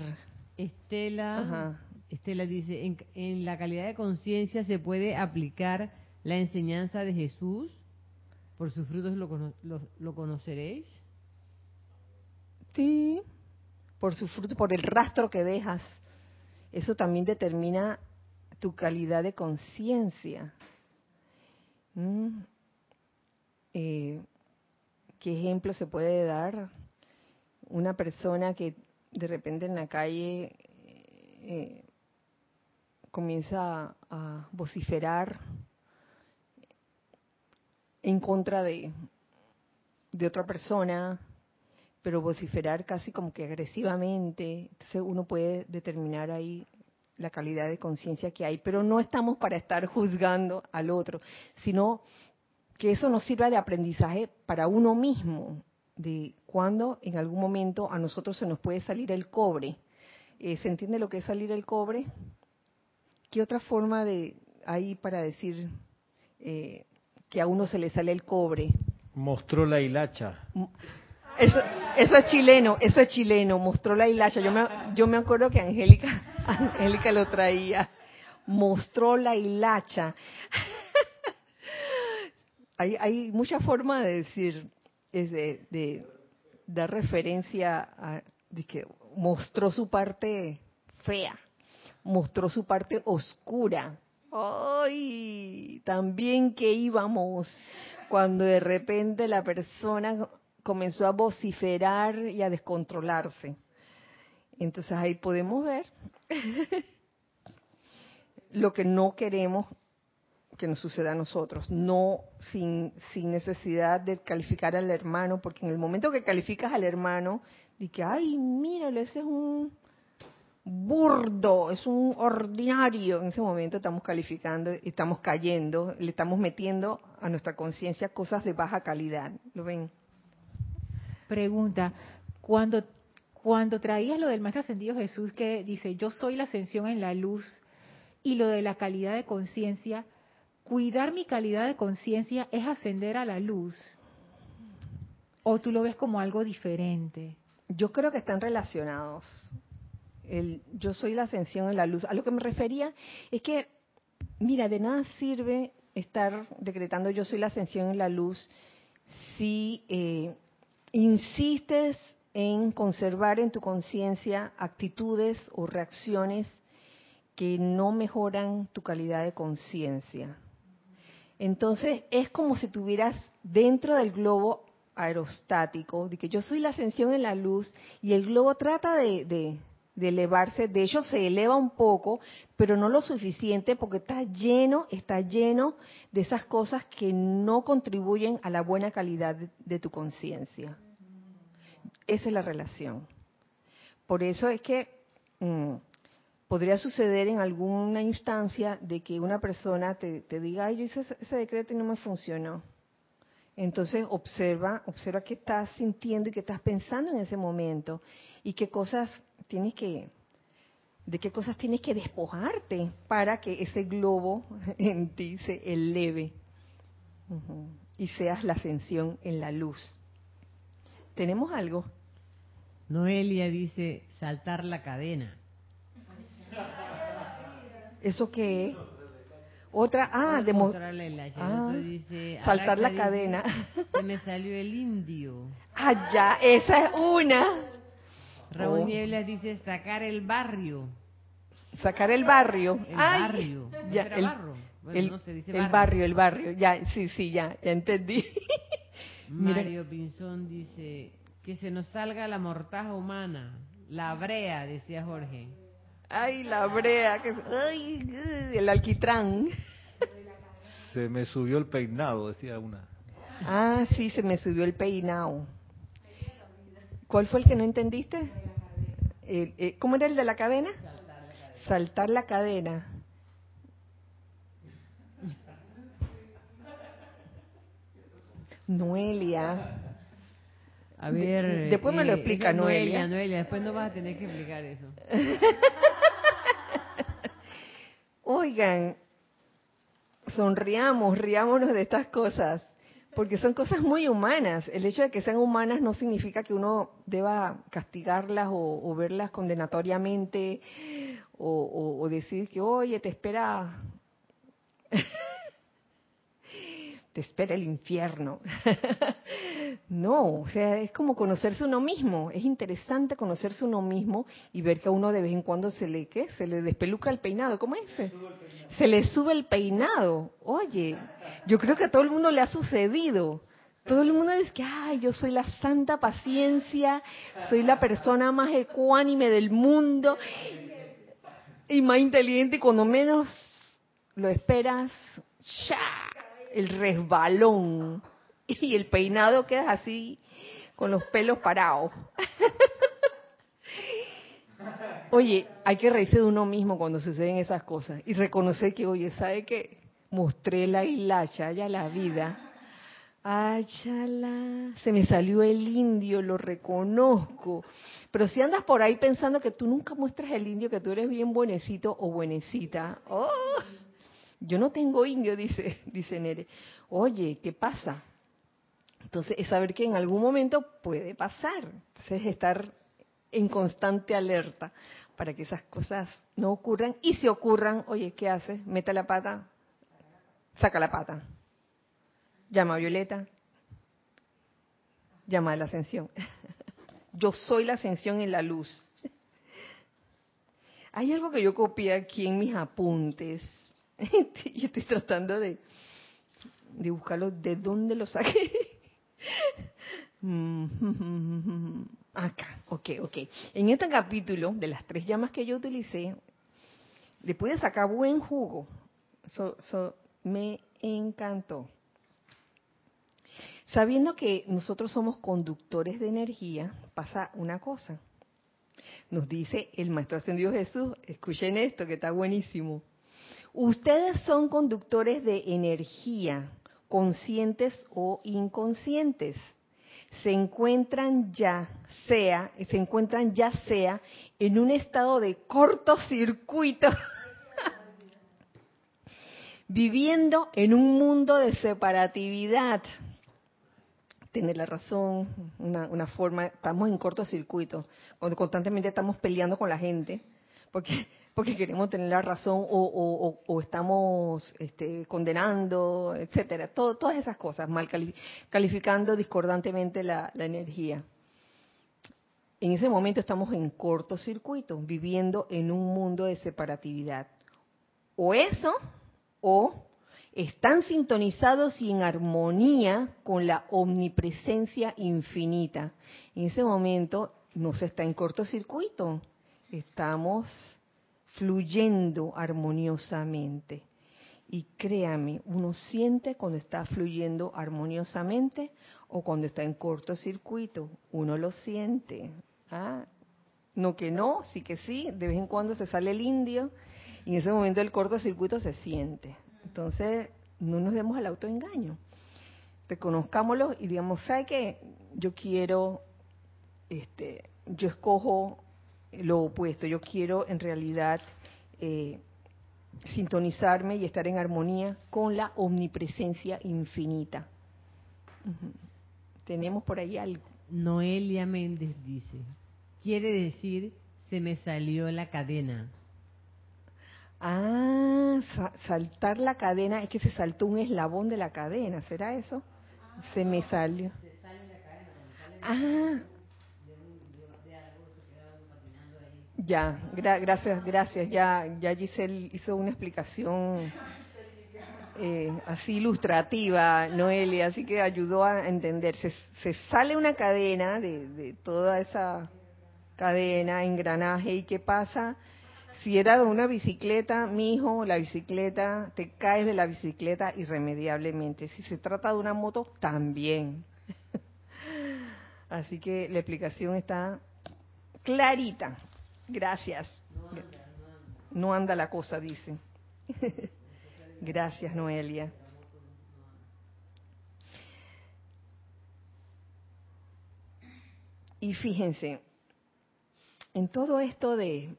Estela, Estela dice, en, la calidad de conciencia se puede aplicar la enseñanza de Jesús, por sus frutos lo, lo, conoceréis. Sí, por su fruto, por el rastro que dejas. Eso también determina tu calidad de conciencia. Eh, ¿Qué ejemplo se puede dar? Una persona que de repente en la calle eh, comienza a, vociferar en contra de, de otra persona, pero vociferar casi como que agresivamente. Entonces uno puede determinar ahí la calidad de conciencia que hay, pero no estamos para estar juzgando al otro, sino que eso nos sirva de aprendizaje para uno mismo, de cuando en algún momento a nosotros se nos puede salir el cobre. Eh, ¿Se entiende lo que es salir el cobre? ¿Qué otra forma de hay para decir eh, que a uno se le sale el cobre? Mostró la hilacha. Eso, eso es chileno, eso es chileno, mostró la hilacha. Yo me, yo me acuerdo que Angélica, [LAUGHS] Angélica lo traía. Mostró la hilacha. [LAUGHS] hay, hay muchas formas de decir, es de, dar referencia a de que mostró su parte fea, mostró su parte oscura. ¡Ay! También que íbamos cuando de repente la persona comenzó a vociferar y a descontrolarse. Entonces ahí podemos ver [LAUGHS] lo que no queremos que nos suceda a nosotros, no sin, sin necesidad de calificar al hermano, porque en el momento que calificas al hermano, di que, ay, míralo, ese es un burdo, es un ordinario, en ese momento estamos calificando, estamos cayendo, le estamos metiendo a nuestra conciencia cosas de baja calidad. ¿Lo ven? Pregunta, cuando, cuando traías lo del Maestro Ascendido Jesús que dice, yo soy la ascensión en la luz, y lo de la calidad de conciencia, cuidar mi calidad de conciencia es ascender a la luz. ¿O tú lo ves como algo diferente? Yo creo que están relacionados. El, yo soy la ascensión en la luz. A lo que me refería es que, mira, de nada sirve estar decretando yo soy la ascensión en la luz si eh, insistes en conservar en tu conciencia actitudes o reacciones que no mejoran tu calidad de conciencia. Entonces es como si tuvieras dentro del globo aerostático, de que yo soy la ascensión en la luz y el globo trata de, de, elevarse, de hecho se eleva un poco, pero no lo suficiente porque está lleno, está lleno de esas cosas que no contribuyen a la buena calidad de, tu conciencia. Esa es la relación. Por eso es que mm, podría suceder en alguna instancia de que una persona te, diga, ay, yo hice ese, decreto y no me funcionó. Entonces observa, observa qué estás sintiendo y qué estás pensando en ese momento y qué cosas tienes que, de qué cosas tienes que despojarte para que ese globo [LAUGHS] en ti se eleve y seas la ascensión en la luz. ¿Tenemos algo? Noelia dice saltar la cadena. ¿Eso qué Otra, ah, de ah, saltar la cadena. [LAUGHS] Se me salió el indio. Ah, ya, esa es una. Raúl oh. dice sacar el barrio. Sacar el barrio. El barrio. Ya, el, el, barrio. el barrio. Ya, sí, sí, ya, ya entendí. [LAUGHS] Mario Pinzón dice que se nos salga la mortaja humana, la brea, decía Jorge. Ay, la brea, que, ay, el alquitrán. Se me subió el peinado, decía una. Ah, sí, se me subió el peinado. ¿Cuál fue el que no entendiste? Eh, ¿Cómo era el de la cadena? Saltar la cadena. Noelia. A ver. Después me lo eh, explica Noelia. Noelia. Noelia, después no vas a tener que explicar eso. [LAUGHS] Oigan, sonriamos, riámonos de estas cosas, porque son cosas muy humanas. El hecho de que sean humanas no significa que uno deba castigarlas o, verlas condenatoriamente o, o, decir que, oye, te espera te espera el infierno. [LAUGHS] no, o sea, es como conocerse uno mismo. Es interesante conocerse uno mismo y ver que a uno de vez en cuando se le, ¿qué? Se le despeluca el peinado. ¿Cómo es? Se, se le sube el peinado. Oye, yo creo que a todo el mundo le ha sucedido. Todo el mundo dice que, ay, yo soy la santa paciencia, soy la persona más ecuánime del mundo y más inteligente cuando menos lo esperas, ¡ya! El resbalón y el peinado queda así con los pelos parados. Oye, hay que reírse de uno mismo cuando suceden esas cosas y reconocer que, oye, ¿sabe qué? Mostré la hilacha, ya la vida. Ayala, se me salió el indio, lo reconozco. Pero si andas por ahí pensando que tú nunca muestras el indio, que tú eres bien buenecito o buenecita, oh, yo no tengo indio, [LAUGHS] dice, dice Nere. Oye, ¿qué pasa? Entonces, es saber que en algún momento puede pasar. Entonces, estar en constante alerta para que esas cosas no ocurran. Y si ocurran, oye, ¿qué haces? Meta la pata, saca la pata. Llama a Violeta, llama a la ascensión. [LAUGHS] Yo soy la ascensión en la luz. [LAUGHS] Hay algo que yo copié aquí en mis apuntes [LAUGHS] y estoy tratando de, de buscarlo de dónde lo saqué. [LAUGHS] Acá, ok, ok. En este capítulo de las tres llamas que yo utilicé, le pude sacar buen jugo. So, me encantó. Sabiendo que nosotros somos conductores de energía, pasa una cosa. Nos dice el Maestro Ascendido Jesús, escuchen esto que está buenísimo. Ustedes son conductores de energía, conscientes o inconscientes. Se encuentran ya sea, se encuentran ya sea en un estado de cortocircuito, [LAUGHS] viviendo en un mundo de separatividad. Tiene la razón, una, una forma, estamos en cortocircuito, constantemente estamos peleando con la gente, porque porque queremos tener la razón o, estamos este, condenando, etcétera. todas esas cosas, mal calificando discordantemente la, la energía. En ese momento estamos en cortocircuito, viviendo en un mundo de separatividad. O eso, o están sintonizados y en armonía con la omnipresencia infinita. En ese momento no se está en cortocircuito, estamos fluyendo armoniosamente. Y créame, uno siente cuando está fluyendo armoniosamente o cuando está en cortocircuito. Uno lo siente. ¿ah? No que no, sí que sí. De vez en cuando se sale el indio y en ese momento el cortocircuito se siente. Entonces, no nos demos al autoengaño. Reconozcámoslo y digamos, ¿sabe qué? Yo quiero, este, yo escojo lo opuesto. Yo quiero en realidad eh, sintonizarme y estar en armonía con la omnipresencia infinita. Tenemos por ahí algo. Noelia Méndez dice, quiere decir, se me salió la cadena. Ah, saltar la cadena, es que se saltó un eslabón de la cadena, ¿será eso? se me salió. ah, Ya, gracias, gracias. Ya, ya Giselle hizo una explicación eh, así ilustrativa, Noelia, así que ayudó a entender. Se, sale una cadena de, toda esa cadena, engranaje, ¿y qué pasa? Si era de una bicicleta, mi hijo, la bicicleta, te caes de la bicicleta irremediablemente. Si se trata de una moto, también. [LAUGHS] Así que la explicación está clarita. Gracias. No anda, la cosa, dice. Gracias, Noelia. Y fíjense, en todo esto de,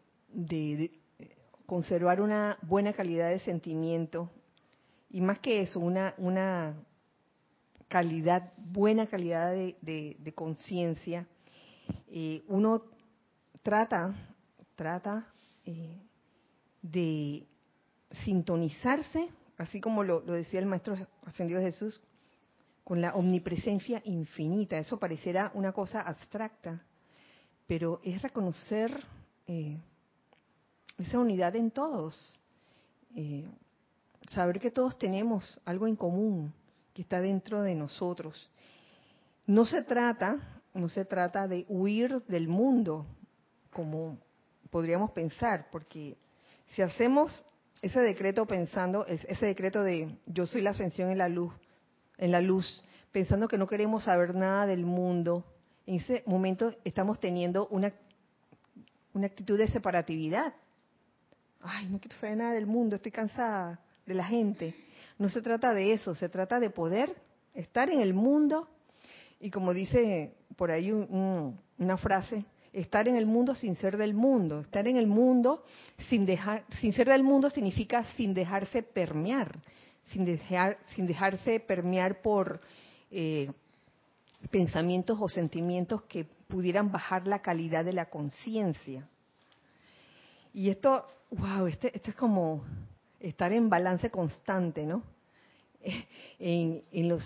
conservar una buena calidad de sentimiento, y más que eso, una, una calidad, buena calidad de, conciencia, eh, uno trata, trata eh, de sintonizarse, así como lo, decía el Maestro Ascendido Jesús, con la omnipresencia infinita. Eso parecerá una cosa abstracta, pero es reconocer eh, esa unidad en todos, eh, saber que todos tenemos algo en común que está dentro de nosotros. No se trata, no se trata de huir del mundo, como podríamos pensar, porque si hacemos ese decreto pensando, ese decreto de yo soy la ascensión en la luz, en la luz, pensando que no queremos saber nada del mundo, en ese momento estamos teniendo una, una actitud de separatividad. Ay, no quiero saber nada del mundo, estoy cansada de la gente. No se trata de eso, se trata de poder estar en el mundo y como dice por ahí una frase, estar en el mundo sin ser del mundo. Estar en el mundo sin dejar, sin ser del mundo significa sin dejarse permear, sin dejar, sin dejarse permear por eh, pensamientos o sentimientos que pudieran bajar la calidad de la conciencia. Y esto, wow, este, esto es como estar en balance constante, ¿no? [LAUGHS] En, en los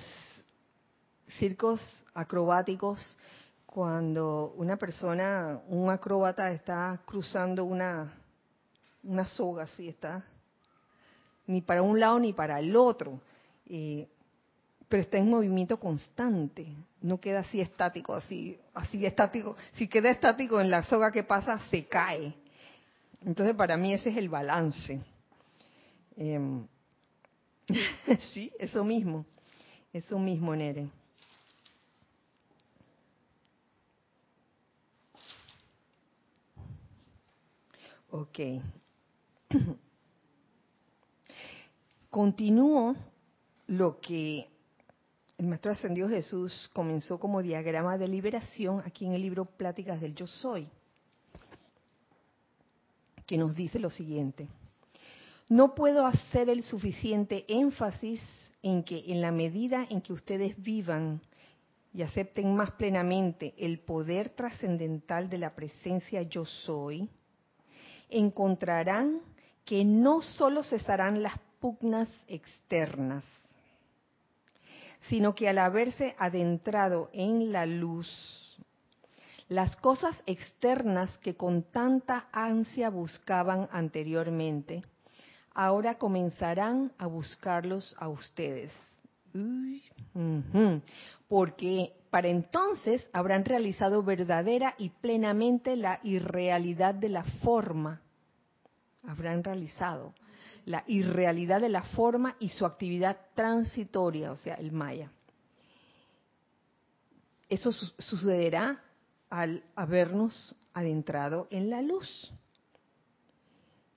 circos acrobáticos, cuando una persona, un acróbata está cruzando una, una soga, así está, ni para un lado ni para el otro, eh, pero está en movimiento constante, no queda así estático, así, así estático. Si queda estático en la soga que pasa, se cae. Entonces, para mí ese es el balance. Em, [LAUGHS] sí, eso mismo, eso mismo, Nere. Ok. [CLEARS THROAT] Continúo lo que el Maestro Ascendido Jesús comenzó como diagrama de liberación aquí en el libro Pláticas del Yo Soy, que nos dice lo siguiente. No puedo hacer el suficiente énfasis en que en la medida en que ustedes vivan y acepten más plenamente el poder trascendental de la presencia yo soy, encontrarán que no solo cesarán las pugnas externas, sino que al haberse adentrado en la luz, las cosas externas que con tanta ansia buscaban anteriormente, ahora comenzarán a buscarlos a ustedes. Porque para entonces habrán realizado verdadera y plenamente la irrealidad de la forma. Habrán realizado la irrealidad de la forma y su actividad transitoria, o sea, el maya. Eso sucederá al habernos adentrado en la luz.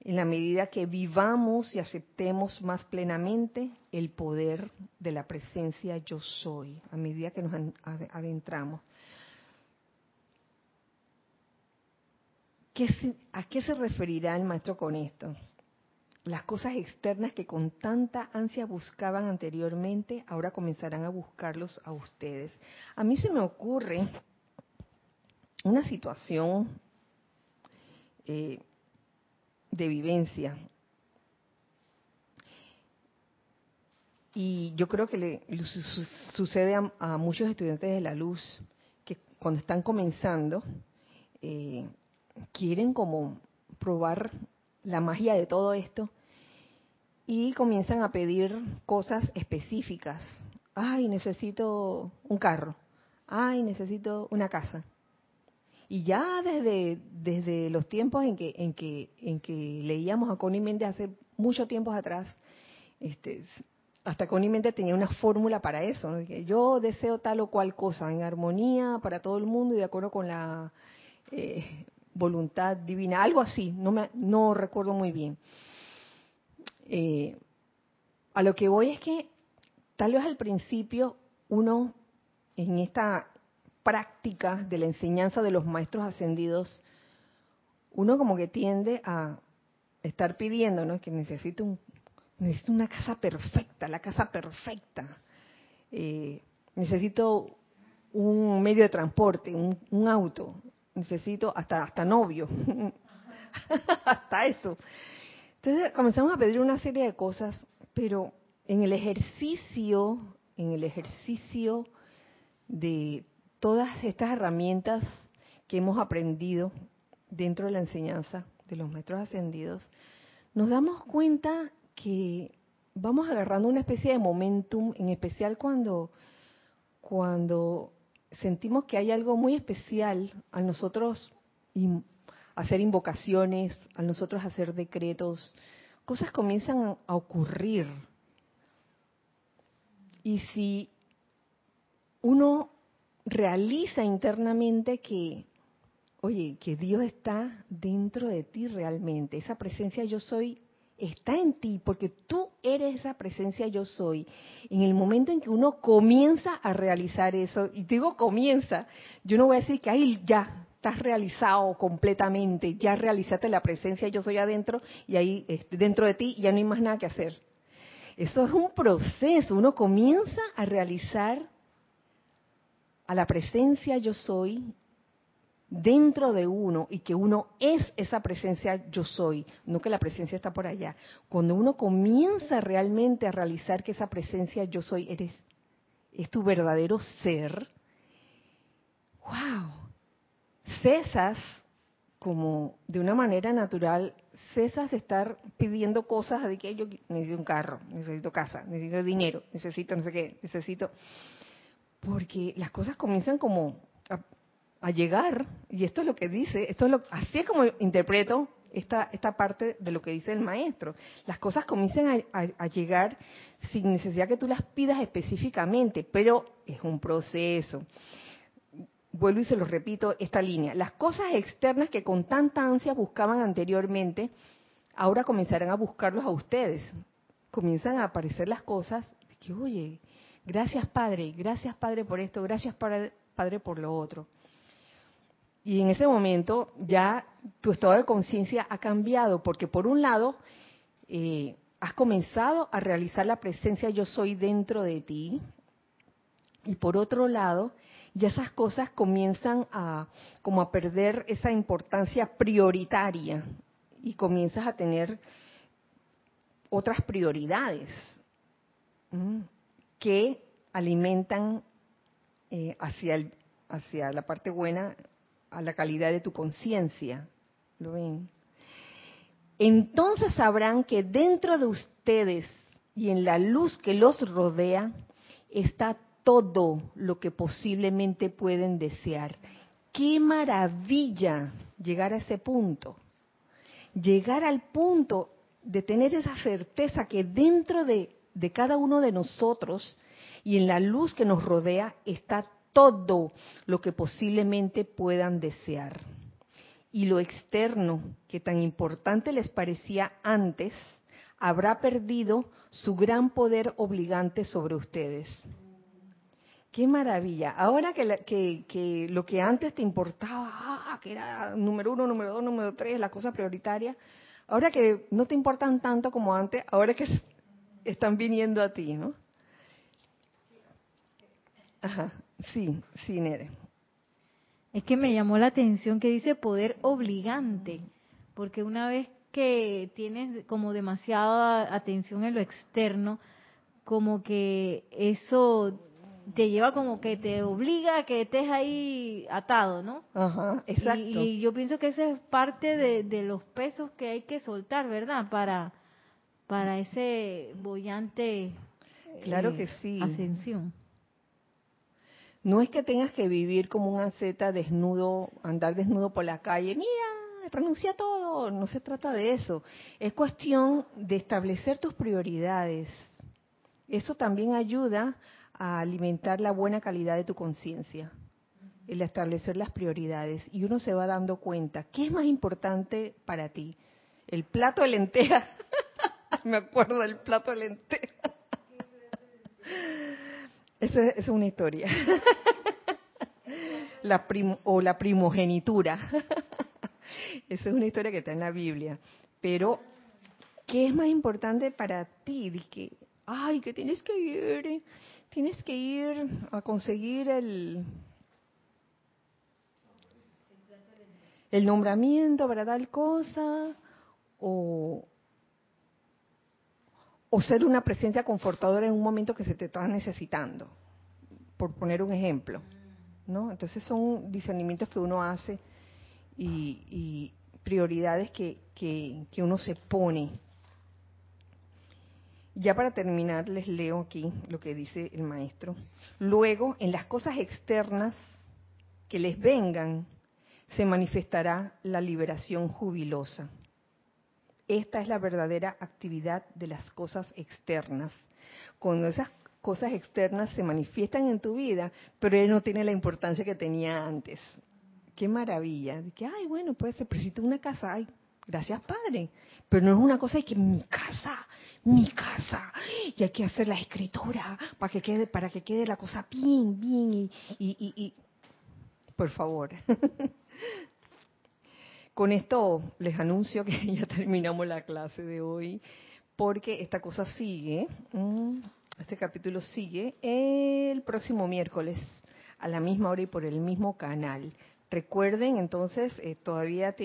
En la medida que vivamos y aceptemos más plenamente el poder de la presencia yo soy a medida que nos adentramos. ¿A qué se referirá el maestro con esto? Las cosas externas que con tanta ansia buscaban anteriormente, ahora comenzarán a buscarlos a ustedes. A mí se me ocurre una situación eh, de vivencia Y yo creo que le, sucede a, muchos estudiantes de la luz que cuando están comenzando eh, quieren como probar la magia de todo esto y comienzan a pedir cosas específicas. Ay, necesito un carro. Ay, necesito una casa. Y ya desde, desde los tiempos en que, en que, en que leíamos a Connie Méndez hace mucho tiempo atrás, este, hasta Connie Méndez tenía una fórmula para eso, yo deseo tal o cual cosa en armonía para todo el mundo y de acuerdo con la eh, voluntad divina, algo así, no, me, no recuerdo muy bien. Eh, a lo que voy es que tal vez al principio uno en esta práctica de la enseñanza de los maestros ascendidos, uno como que tiende a estar pidiendo, ¿no? Que necesito un necesito una casa perfecta, la casa perfecta. Eh, necesito un medio de transporte, un, auto, necesito hasta, hasta novio, [LAUGHS] hasta eso. Entonces comenzamos a pedir una serie de cosas, pero en el ejercicio, en el ejercicio de todas estas herramientas que hemos aprendido dentro de la enseñanza de los maestros ascendidos, nos damos cuenta que vamos agarrando una especie de momentum, en especial cuando, cuando sentimos que hay algo muy especial a nosotros hacer invocaciones, a nosotros hacer decretos, cosas comienzan a ocurrir. Y si uno realiza internamente que, oye, que Dios está dentro de ti realmente, esa presencia yo soy está en ti, porque tú eres esa presencia yo soy. En el momento en que uno comienza a realizar eso, y digo comienza, yo no voy a decir que ahí ya estás realizado completamente, ya realizaste la presencia yo soy adentro y ahí dentro de ti ya no hay más nada que hacer. Eso es un proceso, uno comienza a realizar a la presencia yo soy dentro de uno y que uno es esa presencia yo soy, no que la presencia está por allá. Cuando uno comienza realmente a realizar que esa presencia yo soy eres es tu verdadero ser, wow. Cesas como de una manera natural, cesas de estar pidiendo cosas de que yo necesito un carro, necesito casa, necesito dinero, necesito no sé qué, necesito porque las cosas comienzan como a llegar, y esto es lo que dice, esto es lo, así es como interpreto esta, esta parte de lo que dice el maestro. Las cosas comienzan a, llegar sin necesidad que tú las pidas específicamente, pero es un proceso. Vuelvo y se lo repito, esta línea. Las cosas externas que con tanta ansia buscaban anteriormente, ahora comenzarán a buscarlos a ustedes. Comienzan a aparecer las cosas que, oye, gracias Padre, gracias Padre por esto, gracias Padre por lo otro. Y en ese momento ya tu estado de conciencia ha cambiado, porque por un lado eh, has comenzado a realizar la presencia yo soy dentro de ti, y por otro lado ya esas cosas comienzan a como a perder esa importancia prioritaria y comienzas a tener otras prioridades que alimentan eh, hacia el, hacia la parte buena a la calidad de tu conciencia. ¿Lo ven? Entonces sabrán que dentro de ustedes y en la luz que los rodea está todo lo que posiblemente pueden desear. Qué maravilla llegar a ese punto. Llegar al punto de tener esa certeza que dentro de, de cada uno de nosotros y en la luz que nos rodea está todo lo que posiblemente puedan desear. Y lo externo, que tan importante les parecía antes, habrá perdido su gran poder obligante sobre ustedes. Qué maravilla. Ahora que, lo que antes te importaba, ah, que era número uno, número dos, número tres, la cosa prioritaria, ahora que no te importan tanto como antes, ahora que están viniendo a ti, ¿no? Ajá. Sí, sí, Nere. Es que me llamó la atención que dice poder obligante, porque una vez que tienes como demasiada atención en lo externo, como que eso te lleva como que te obliga a que estés ahí atado, ¿no? Ajá, exacto. Y, yo pienso que esa es parte de, los pesos que hay que soltar, ¿verdad? Para, para ese bollante claro que eh, sí. ascensión. No es que tengas que vivir como un asceta desnudo, andar desnudo por la calle, mira, renuncia a todo, no se trata de eso. Es cuestión de establecer tus prioridades. Eso también ayuda a alimentar la buena calidad de tu conciencia, el establecer las prioridades. Y uno se va dando cuenta, ¿qué es más importante para ti? El plato de lentejas. [LAUGHS] Me acuerdo del plato de lentejas. Esa es una historia. la o la primogenitura. Esa es una historia que está en la Biblia. Pero, ¿qué es más importante para ti? que ay, que tienes que ir, tienes que ir a conseguir el, el nombramiento para tal cosa, o, o ser una presencia confortadora en un momento que se te está necesitando, por poner un ejemplo. ¿no? Entonces son discernimientos que uno hace y, prioridades que, que uno se pone. Ya para terminar, les leo aquí lo que dice el maestro. Luego, en las cosas externas que les vengan, se manifestará la liberación jubilosa. Esta es la verdadera actividad de las cosas externas. Cuando esas cosas externas se manifiestan en tu vida, pero él no tiene la importancia que tenía antes. Qué maravilla. Que, ay, bueno, puede ser, pero una casa, ay, gracias Padre. Pero no es una cosa de que mi casa, mi casa, y hay que hacer la escritura para que quede, para que quede la cosa bien, bien, y, y, y por favor. [LAUGHS] Con esto les anuncio que [LAUGHS] ya terminamos la clase de hoy, porque esta cosa sigue, mm, este capítulo sigue el próximo miércoles a la misma hora y por el mismo canal. Recuerden entonces, eh, todavía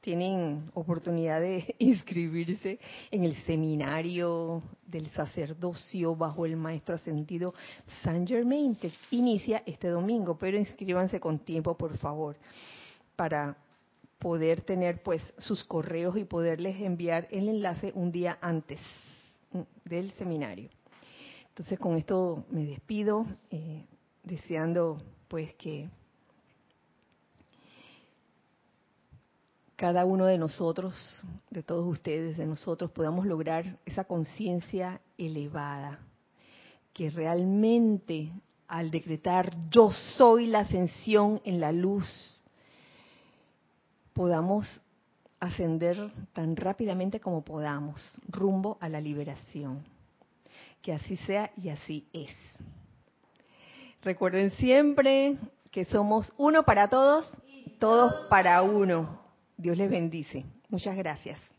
tienen oportunidad de [LAUGHS] inscribirse en el seminario del sacerdocio bajo el maestro ascendido Saint Germain, que inicia este domingo, pero inscríbanse con tiempo, por favor, para poder tener pues sus correos y poderles enviar el enlace un día antes mm, del seminario. Entonces con esto me despido, eh, deseando pues que cada uno de nosotros, de todos ustedes, de nosotros, podamos lograr esa conciencia elevada, que realmente al decretar yo soy la ascensión en la luz, podamos ascender tan rápidamente como podamos rumbo a la liberación. Que así sea y así es. Recuerden siempre que somos uno para todos, todos para uno. Dios les bendice. Muchas gracias.